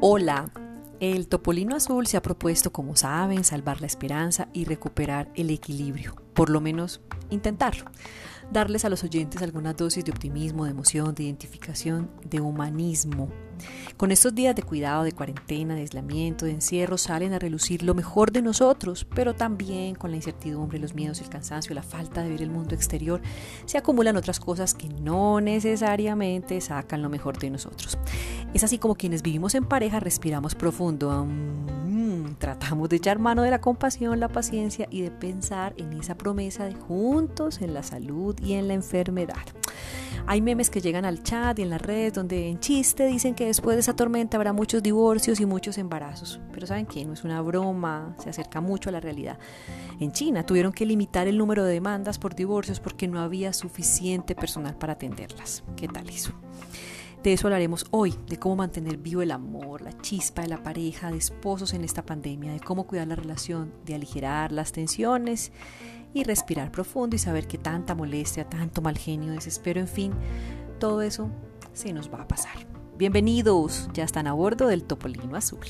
Hola, el Topolino Azul se ha propuesto, como saben, salvar la esperanza y recuperar el equilibrio, por lo menos intentarlo darles a los oyentes alguna dosis de optimismo, de emoción, de identificación, de humanismo. Con estos días de cuidado, de cuarentena, de aislamiento, de encierro, salen a relucir lo mejor de nosotros, pero también con la incertidumbre, los miedos, el cansancio, la falta de ver el mundo exterior, se acumulan otras cosas que no necesariamente sacan lo mejor de nosotros. Es así como quienes vivimos en pareja respiramos profundo, mm, tratamos de echar mano de la compasión, la paciencia y de pensar en esa promesa de juntos en la salud y en la enfermedad. Hay memes que llegan al chat y en las redes donde en chiste dicen que después de esa tormenta habrá muchos divorcios y muchos embarazos. Pero ¿saben qué? No es una broma, se acerca mucho a la realidad. En China tuvieron que limitar el número de demandas por divorcios porque no había suficiente personal para atenderlas. ¿Qué tal eso? De eso hablaremos hoy, de cómo mantener vivo el amor, la chispa de la pareja, de esposos en esta pandemia, de cómo cuidar la relación, de aligerar las tensiones y respirar profundo y saber que tanta molestia, tanto mal genio, desespero, en fin, todo eso se nos va a pasar. Bienvenidos, ya están a bordo del Topolino Azul.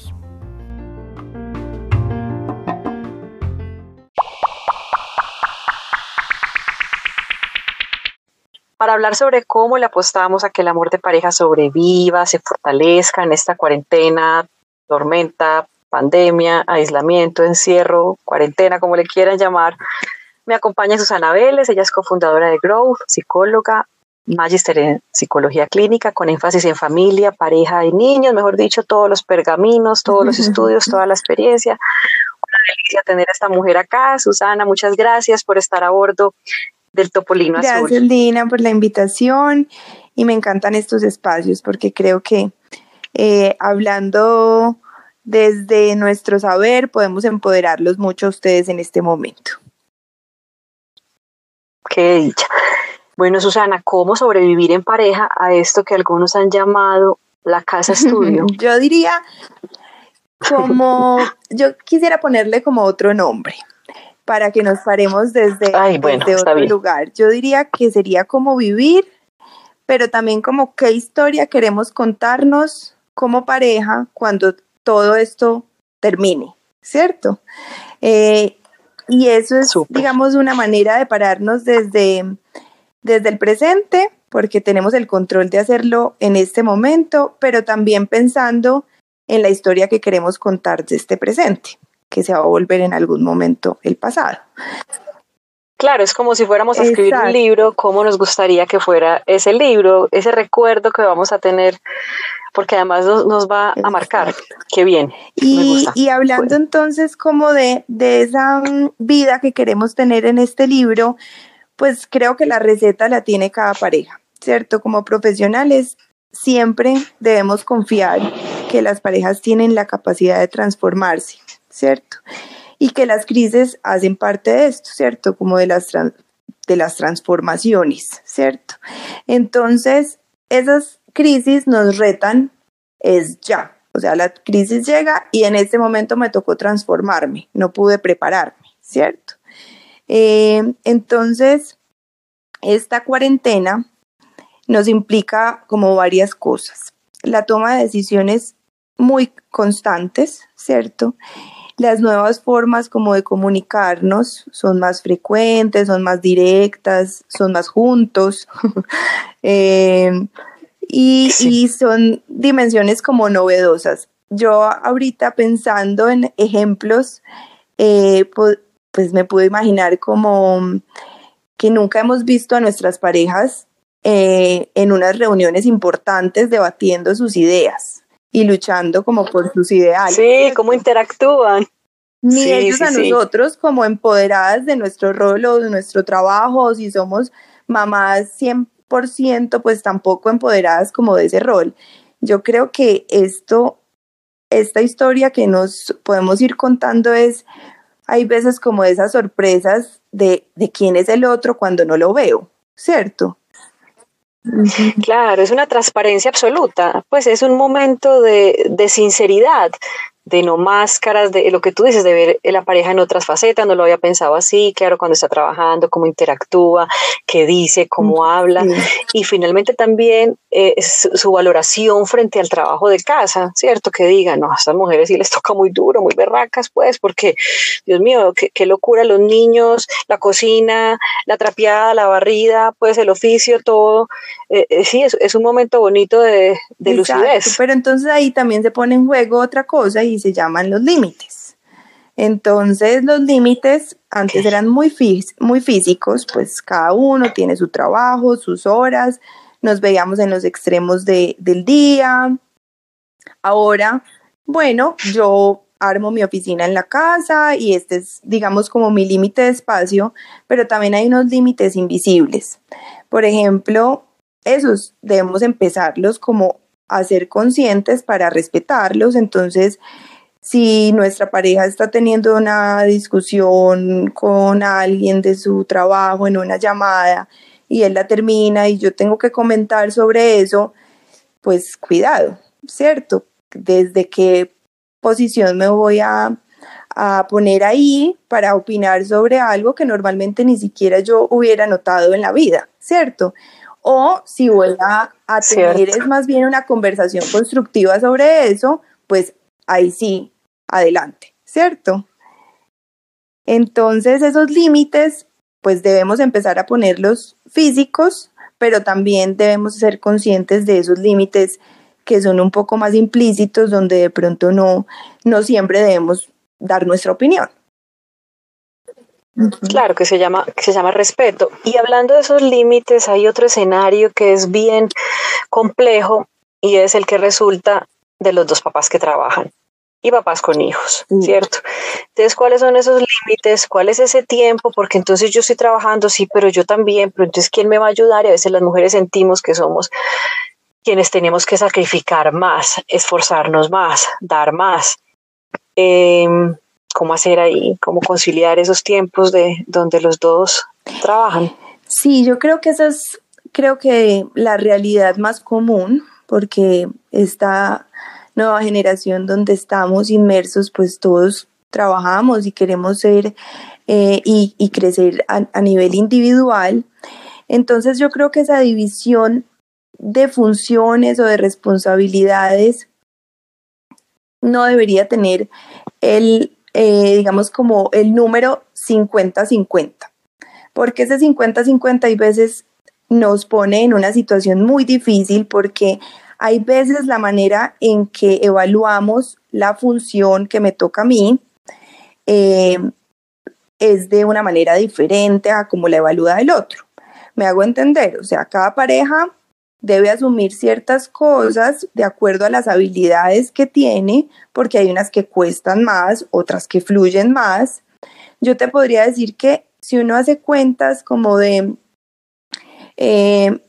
Para hablar sobre cómo le apostamos a que el amor de pareja sobreviva, se fortalezca en esta cuarentena, tormenta, pandemia, aislamiento, encierro, cuarentena, como le quieran llamar, me acompaña Susana Vélez, ella es cofundadora de Growth, psicóloga, magister en psicología clínica con énfasis en familia, pareja y niños, mejor dicho, todos los pergaminos, todos los estudios, toda la experiencia. Una delicia tener a esta mujer acá. Susana, muchas gracias por estar a bordo del Topolino Azul. Gracias, Lina, por la invitación y me encantan estos espacios porque creo que eh, hablando desde nuestro saber podemos empoderarlos mucho a ustedes en este momento. Qué dicha. Bueno, Susana, ¿cómo sobrevivir en pareja a esto que algunos han llamado la casa estudio? yo diría como, yo quisiera ponerle como otro nombre para que nos paremos desde, otro lugar. Yo diría que sería como vivir, pero también como qué historia queremos contarnos como pareja cuando todo esto termine, ¿cierto? Eh, y eso es, digamos, una manera de pararnos desde, desde el presente, porque tenemos el control de hacerlo en este momento, pero también pensando en la historia que queremos contar de este presente, que se va a volver en algún momento el pasado. Claro, es como si fuéramos a escribir un libro, cómo nos gustaría que fuera ese libro, ese recuerdo que vamos a tener porque además nos, va a marcar. Qué bien. Y, y hablando entonces como de, de esa mm, vida que queremos tener en este libro, pues creo que la receta la tiene cada pareja, ¿cierto? Como profesionales siempre debemos confiar que las parejas tienen la capacidad de transformarse, ¿cierto? Y que las crisis hacen parte de esto, ¿cierto? Como de las, de las transformaciones, ¿cierto? Entonces, esas crisis nos retan es ya. O sea, la crisis llega y en este momento me tocó transformarme, no pude prepararme, ¿cierto? Eh, entonces, esta cuarentena nos implica como varias cosas. La toma de decisiones muy constantes, ¿cierto? Las nuevas formas como de comunicarnos son más frecuentes, son más directas, son más juntos. eh, y, son dimensiones como novedosas. Yo ahorita pensando en ejemplos, eh, pues, me puedo imaginar como que nunca hemos visto a nuestras parejas eh, en unas reuniones importantes debatiendo sus ideas y luchando como por sus ideales. Sí, cómo interactúan. Ni ellos a nosotros como empoderadas de nuestro rol o de nuestro trabajo, si somos mamás siempre ciento, pues tampoco empoderadas como de ese rol. Yo creo que esto, esta historia que nos podemos ir contando es, hay veces como esas sorpresas de, de quién es el otro cuando no lo veo, ¿cierto? Claro, es una transparencia absoluta, pues es un momento de, de sinceridad, de no máscaras, de lo que tú dices, de ver la pareja en otras facetas, no lo había pensado así, claro, cuando está trabajando, cómo interactúa, qué dice, cómo habla, y finalmente también eh, su, valoración frente al trabajo de casa, ¿cierto? Que digan, no, a estas mujeres sí les toca muy duro, muy berracas, pues, porque, Dios mío, qué, locura, los niños, la cocina, la trapeada, la barrida, pues el oficio, todo, eh, eh, sí, es, es, un momento bonito de, de lucidez. Pero entonces ahí también se pone en juego otra cosa y se llaman los límites. Entonces los límites antes eran muy, muy físicos, pues cada uno tiene su trabajo, sus horas, nos veíamos en los extremos de, del día. Ahora, bueno, yo armo mi oficina en la casa y este es, digamos, como mi límite de espacio, pero también hay unos límites invisibles. Por ejemplo, esos debemos empezarlos como a ser conscientes para respetarlos. Entonces, si nuestra pareja está teniendo una discusión con alguien de su trabajo en una llamada y él la termina y yo tengo que comentar sobre eso, pues cuidado, ¿cierto? Desde qué posición me voy a, a poner ahí para opinar sobre algo que normalmente ni siquiera yo hubiera notado en la vida, ¿cierto? O si voy a, tener es más bien una conversación constructiva sobre eso, pues ahí sí, adelante, ¿cierto? Entonces esos límites, pues debemos empezar a ponerlos físicos, pero también debemos ser conscientes de esos límites que son un poco más implícitos, donde de pronto no, no siempre debemos dar nuestra opinión. Claro, que se llama, que se llama respeto. Y hablando de esos límites, hay otro escenario que es bien complejo y es el que resulta de los dos papás que trabajan y papás con hijos, ¿cierto? Entonces, ¿cuáles son esos límites? ¿Cuál es ese tiempo? Porque entonces yo estoy trabajando, sí, pero yo también, pero entonces, ¿quién me va a ayudar? Y a veces las mujeres sentimos que somos quienes tenemos que sacrificar más, esforzarnos más, dar más. Eh, cómo hacer ahí, cómo conciliar esos tiempos de donde los dos trabajan. Sí, yo creo que esa es, creo que la realidad más común, porque esta nueva generación donde estamos inmersos, pues todos trabajamos y queremos ser eh, y, crecer a nivel individual. Entonces yo creo que esa división de funciones o de responsabilidades no debería tener el, eh, digamos, como el número 50-50, porque ese 50-50 hay veces nos pone en una situación muy difícil porque hay veces la manera en que evaluamos la función que me toca a mí eh, es de una manera diferente a como la evalúa el otro. Me hago entender, o sea, cada pareja debe asumir ciertas cosas de acuerdo a las habilidades que tiene, porque hay unas que cuestan más, otras que fluyen más. Yo te podría decir que si uno hace cuentas como de, eh,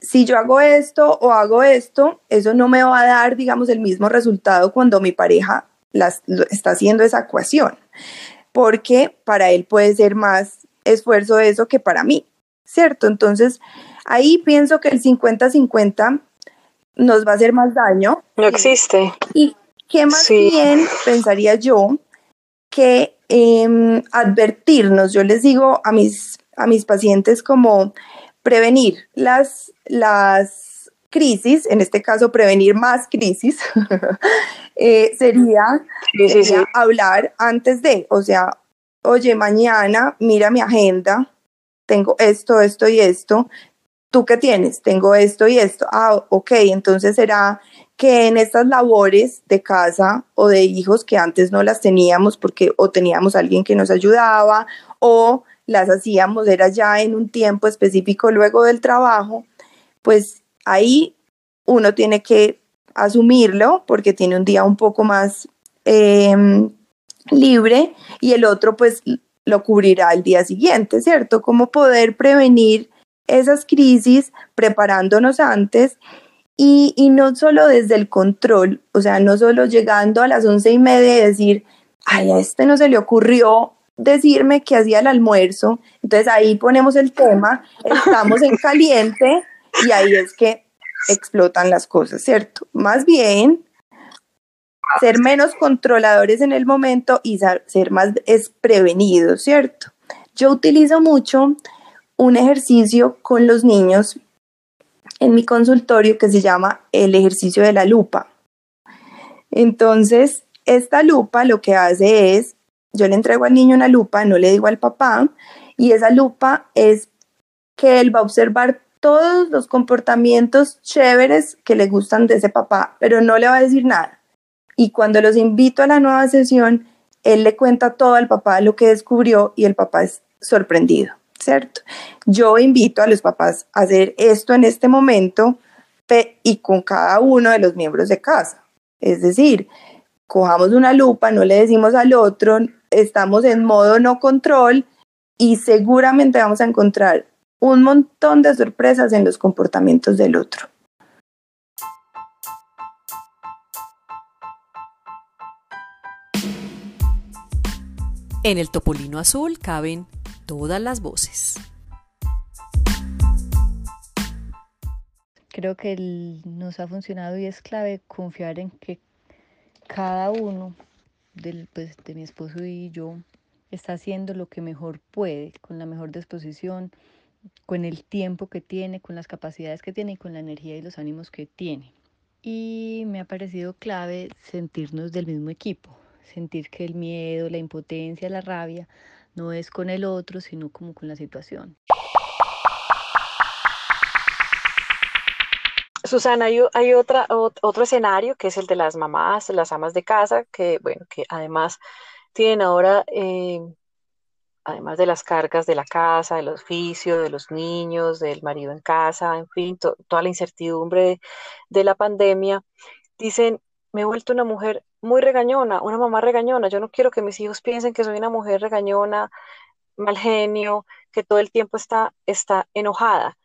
si yo hago esto o hago esto, eso no me va a dar, digamos, el mismo resultado cuando mi pareja las, está haciendo esa ecuación, porque para él puede ser más esfuerzo eso que para mí, ¿cierto? Entonces, Ahí pienso que el 50-50 nos va a hacer más daño. No existe. Y qué más bien pensaría yo que em, advertirnos, yo les digo a mis, a mis pacientes como prevenir las, las crisis, en este caso prevenir más crisis, eh, sería, sería hablar antes de, o sea, oye, mañana mira mi agenda, tengo esto, esto y esto, ¿tú qué tienes? Tengo esto y esto. Ah, ok, entonces será que en estas labores de casa o de hijos que antes no las teníamos porque o teníamos alguien que nos ayudaba o las hacíamos, era ya en un tiempo específico luego del trabajo, pues ahí uno tiene que asumirlo porque tiene un día un poco más em, libre y el otro pues lo cubrirá el día siguiente, ¿cierto? Cómo poder prevenir esas crisis preparándonos antes y, no solo desde el control, o sea, no solo llegando a las once y media y decir, ay, a este no se le ocurrió decirme que hacía el almuerzo, entonces ahí ponemos el tema, estamos en caliente y ahí es que explotan las cosas, ¿cierto? Más bien, ser menos controladores en el momento y ser más es prevenidos, ¿cierto? Yo utilizo mucho un ejercicio con los niños en mi consultorio que se llama el ejercicio de la lupa. Entonces, esta lupa lo que hace es, yo le entrego al niño una lupa, no le digo al papá, y esa lupa es que él va a observar todos los comportamientos chéveres que le gustan de ese papá, pero no le va a decir nada. Y cuando los invito a la nueva sesión, él le cuenta todo al papá lo que descubrió y el papá es sorprendido, ¿cierto? Yo invito a los papás a hacer esto en este momento y con cada uno de los miembros de casa. Es decir, cojamos una lupa, no le decimos al otro, estamos en modo no control y seguramente vamos a encontrar un montón de sorpresas en los comportamientos del otro. En el topolino azul caben todas las voces. Creo que nos ha funcionado y es clave confiar en que cada uno pues, de mi esposo y yo está haciendo lo que mejor puede, con la mejor disposición, con el tiempo que tiene, con las capacidades que tiene y con la energía y los ánimos que tiene. Y me ha parecido clave sentirnos del mismo equipo, sentir que el miedo, la impotencia, la rabia no es con el otro, sino como con la situación. Susana, hay, otra, otro escenario que es el de las mamás, las amas de casa, que bueno, que además tienen ahora, eh, además de las cargas de la casa, del oficio, de los niños, del marido en casa, en fin, toda la incertidumbre de la pandemia, dicen, me he vuelto una mujer muy regañona, una mamá regañona. Yo no quiero que mis hijos piensen que soy una mujer regañona, mal genio, que todo el tiempo está, está enojada.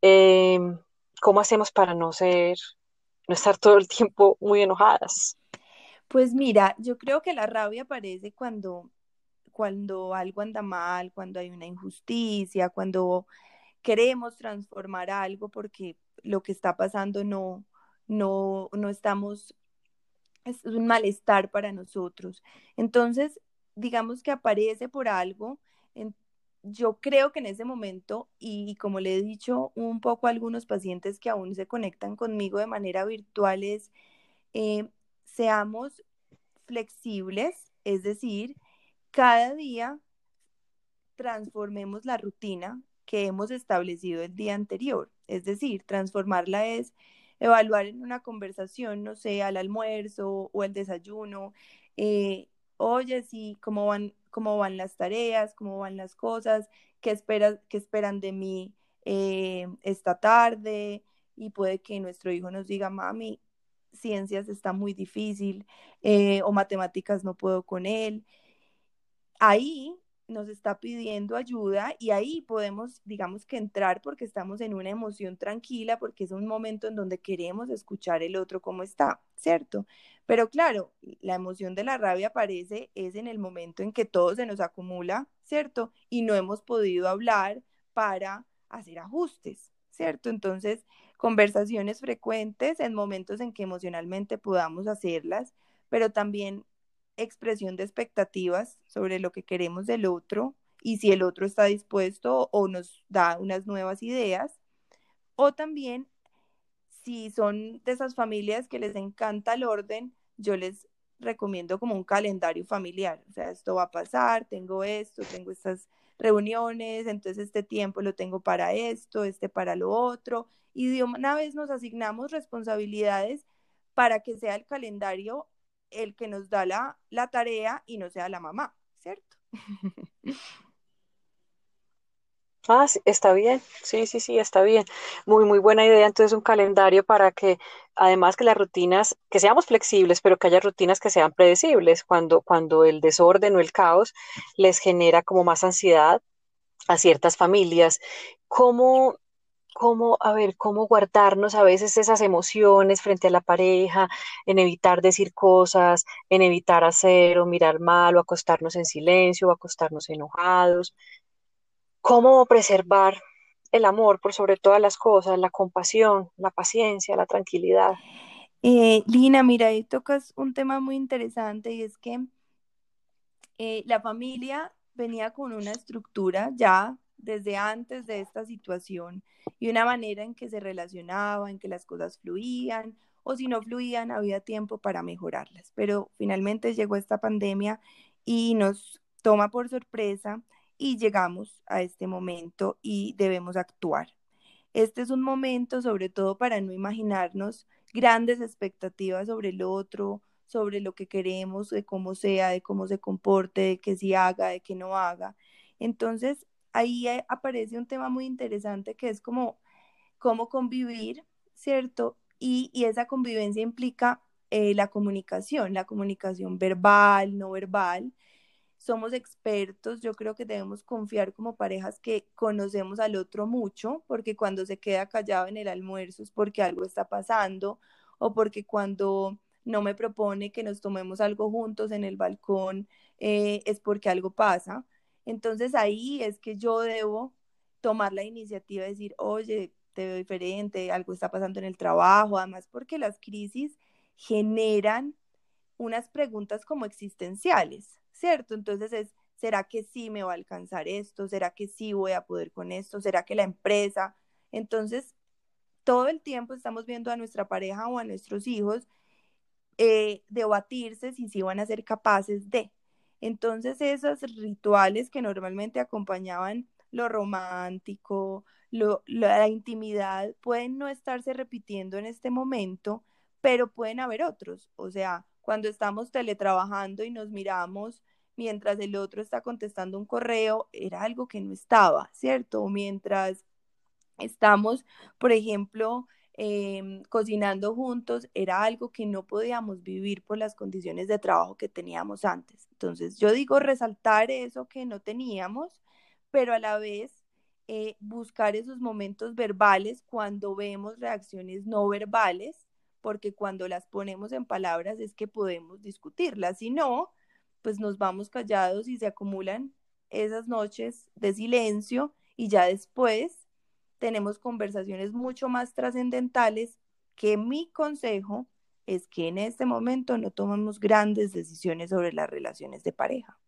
Em, ¿Cómo hacemos para no ser, no estar todo el tiempo muy enojadas? Pues mira, yo creo que la rabia aparece cuando, cuando algo anda mal, cuando hay una injusticia, cuando queremos transformar algo porque lo que está pasando no, no, no estamos es un malestar para nosotros. Entonces, digamos que aparece por algo. yo creo que en ese momento, y, como le he dicho un poco a algunos pacientes que aún se conectan conmigo de manera virtual, es eh, seamos flexibles, es decir, cada día transformemos la rutina que hemos establecido el día anterior. Es decir, transformarla es evaluar en una conversación, no sé, al almuerzo o el desayuno, eh, oye, sí, cómo van, cómo van las tareas, cómo van las cosas, qué, esperas, qué esperan de mí eh, esta tarde, y puede que nuestro hijo nos diga, mami, ciencias está muy difícil eh, o matemáticas no puedo con él. Ahí nos está pidiendo ayuda y ahí podemos, digamos que entrar porque estamos en una emoción tranquila, porque es un momento en donde queremos escuchar el otro cómo está, ¿cierto? Pero claro, la emoción de la rabia aparece es en el momento en que todo se nos acumula, ¿cierto? Y no hemos podido hablar para hacer ajustes, ¿cierto? Entonces, conversaciones frecuentes en momentos en que emocionalmente podamos hacerlas, pero también expresión de expectativas sobre lo que queremos del otro y si el otro está dispuesto o nos da unas nuevas ideas. O también, si son de esas familias que les encanta el orden, yo les recomiendo como un calendario familiar. O sea, esto va a pasar, tengo esto, tengo estas reuniones, entonces este tiempo lo tengo para esto, este para lo otro. Y de una vez nos asignamos responsabilidades para que sea el calendario el que nos da la, la tarea y no sea la mamá, ¿cierto? Ah, sí, está bien, sí, sí, sí, está bien. Muy, muy buena idea. Entonces, un calendario para que, además que las rutinas, que seamos flexibles, pero que haya rutinas que sean predecibles. Cuando, cuando el desorden o el caos les genera como más ansiedad a ciertas familias. ¿Cómo, cómo, a ver, cómo guardarnos a veces esas emociones frente a la pareja, en evitar decir cosas, en evitar hacer o mirar mal o acostarnos en silencio o acostarnos enojados. ¿Cómo preservar el amor por sobre todas las cosas, la compasión, la paciencia, la tranquilidad? Eh, Lina, mira, ahí tocas un tema muy interesante y es que eh, la familia venía con una estructura ya desde antes de esta situación y una manera en que se relacionaba, en que las cosas fluían o si no fluían había tiempo para mejorarlas. Pero finalmente llegó esta pandemia y nos toma por sorpresa y llegamos a este momento y debemos actuar. Este es un momento sobre todo para no imaginarnos grandes expectativas sobre el otro, sobre lo que queremos, de cómo sea, de cómo se comporte, de que si haga, de que no haga. Entonces, ahí aparece un tema muy interesante que es como cómo convivir, ¿cierto? Y, esa convivencia implica eh, la comunicación, la comunicación verbal, no verbal, somos expertos, yo creo que debemos confiar como parejas que conocemos al otro mucho, porque cuando se queda callado en el almuerzo es porque algo está pasando, o porque cuando no me propone que nos tomemos algo juntos en el balcón eh, es porque algo pasa. Entonces ahí es que yo debo tomar la iniciativa de decir, oye, te veo diferente, algo está pasando en el trabajo, además porque las crisis generan unas preguntas como existenciales. ¿cierto? Entonces es, ¿será que sí me va a alcanzar esto? ¿Será que sí voy a poder con esto? ¿Será que la empresa? Entonces, todo el tiempo estamos viendo a nuestra pareja o a nuestros hijos eh, debatirse si sí van a ser capaces de. Entonces, esos rituales que normalmente acompañaban lo romántico, lo, la intimidad, pueden no estarse repitiendo en este momento, pero pueden haber otros. O sea, cuando estamos teletrabajando y nos miramos mientras el otro está contestando un correo, era algo que no estaba, ¿cierto? Mientras estamos, por ejemplo, em, cocinando juntos, era algo que no podíamos vivir por las condiciones de trabajo que teníamos antes. Entonces, yo digo resaltar eso que no teníamos, pero a la vez eh, buscar esos momentos verbales cuando vemos reacciones no verbales porque cuando las ponemos en palabras es que podemos discutirlas, si no, pues nos vamos callados y se acumulan esas noches de silencio y ya después tenemos conversaciones mucho más trascendentales que mi consejo es que en este momento no tomemos grandes decisiones sobre las relaciones de pareja.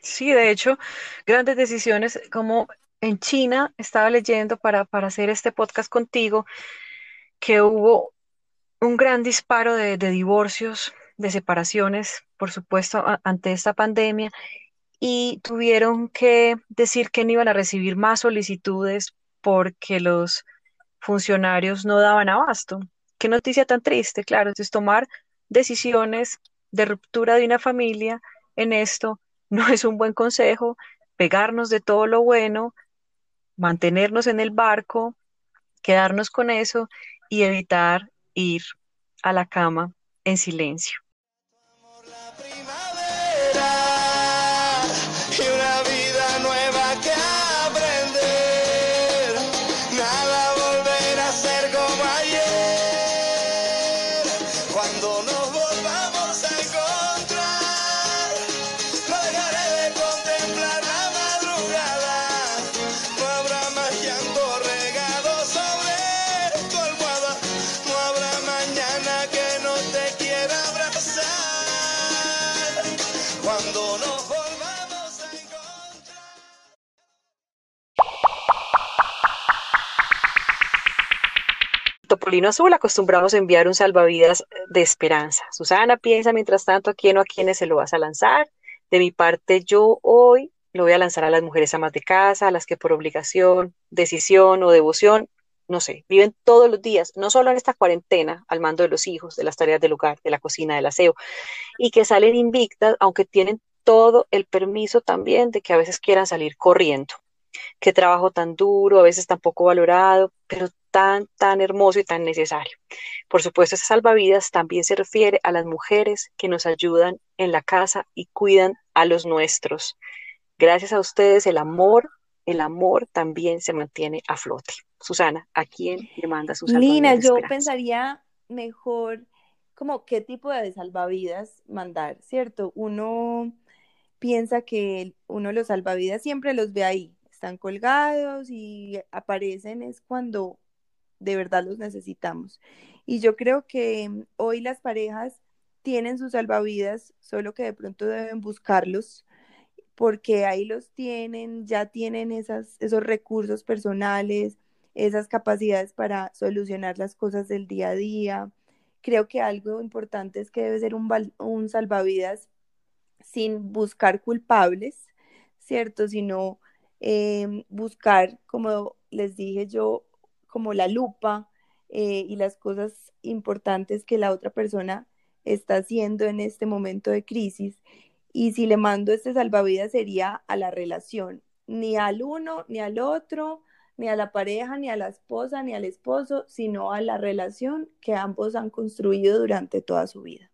Sí, de hecho, grandes decisiones como en China, estaba leyendo para, para hacer este podcast contigo, que hubo un gran disparo de, divorcios, de separaciones, por supuesto, ante esta pandemia, y tuvieron que decir que no iban a recibir más solicitudes porque los funcionarios no daban abasto. Qué noticia tan triste, claro. Entonces, tomar decisiones de ruptura de una familia en esto no es un buen consejo. Pegarnos de todo lo bueno, mantenernos en el barco, quedarnos con eso y evitar ir a la cama en silencio. Topolino Azul acostumbramos a enviar un salvavidas de esperanza. Susana piensa mientras tanto a quién o a quiénes se lo vas a lanzar. De mi parte, yo hoy lo voy a lanzar a las mujeres amas de casa, a las que por obligación, decisión o devoción, no sé, viven todos los días, no solo en esta cuarentena, al mando de los hijos, de las tareas del hogar, de la cocina, del aseo, y que salen invictas, aunque tienen todo el permiso también de que a veces quieran salir corriendo. Qué trabajo tan duro, a veces tan poco valorado, pero tan, tan hermoso y tan necesario. Por supuesto, ese salvavidas también se refiere a las mujeres que nos ayudan en la casa y cuidan a los nuestros. Gracias a ustedes, el amor, el amor también se mantiene a flote. Susana, ¿a quién le manda su salvavidas? Lina, yo pensaría mejor como qué tipo de salvavidas mandar, ¿cierto? Uno piensa que uno los salvavidas siempre los ve ahí, están colgados y aparecen es cuando de verdad los necesitamos. Y yo creo que mm, hoy las parejas tienen sus salvavidas, solo que de pronto deben buscarlos porque ahí los tienen, ya tienen esas, esos recursos personales, esas capacidades para solucionar las cosas del día a día. Creo que algo importante es que debe ser un, un salvavidas sin buscar culpables, ¿cierto? Sino em, buscar, como les dije yo, como la lupa eh, y las cosas importantes que la otra persona está haciendo en este momento de crisis y si le mando este salvavidas sería a la relación, ni al uno, ni al otro, ni a la pareja, ni a la esposa, ni al esposo, sino a la relación que ambos han construido durante toda su vida.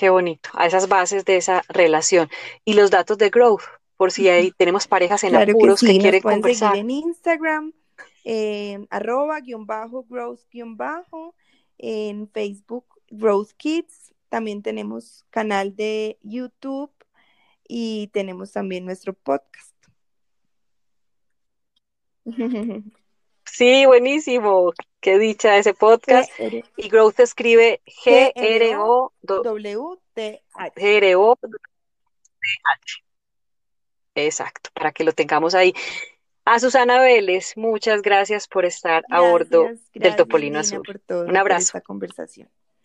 Qué bonito, a esas bases de esa relación. Y los datos de Growth, por si ahí tenemos parejas en apuros que, quieren conversar. en Instagram, eh, arroba guion bajo growth guion bajo, en Facebook Growth Kids, también tenemos canal de YouTube y tenemos también nuestro podcast. Sí, buenísimo. Qué dicha ese podcast. Y Growth escribe G-R-O-W-T-H. G-R-O-W-T-H. Exacto, para que lo tengamos ahí. A Susana Vélez, muchas gracias por estar a bordo del Topolino Azul. Un abrazo. conversación.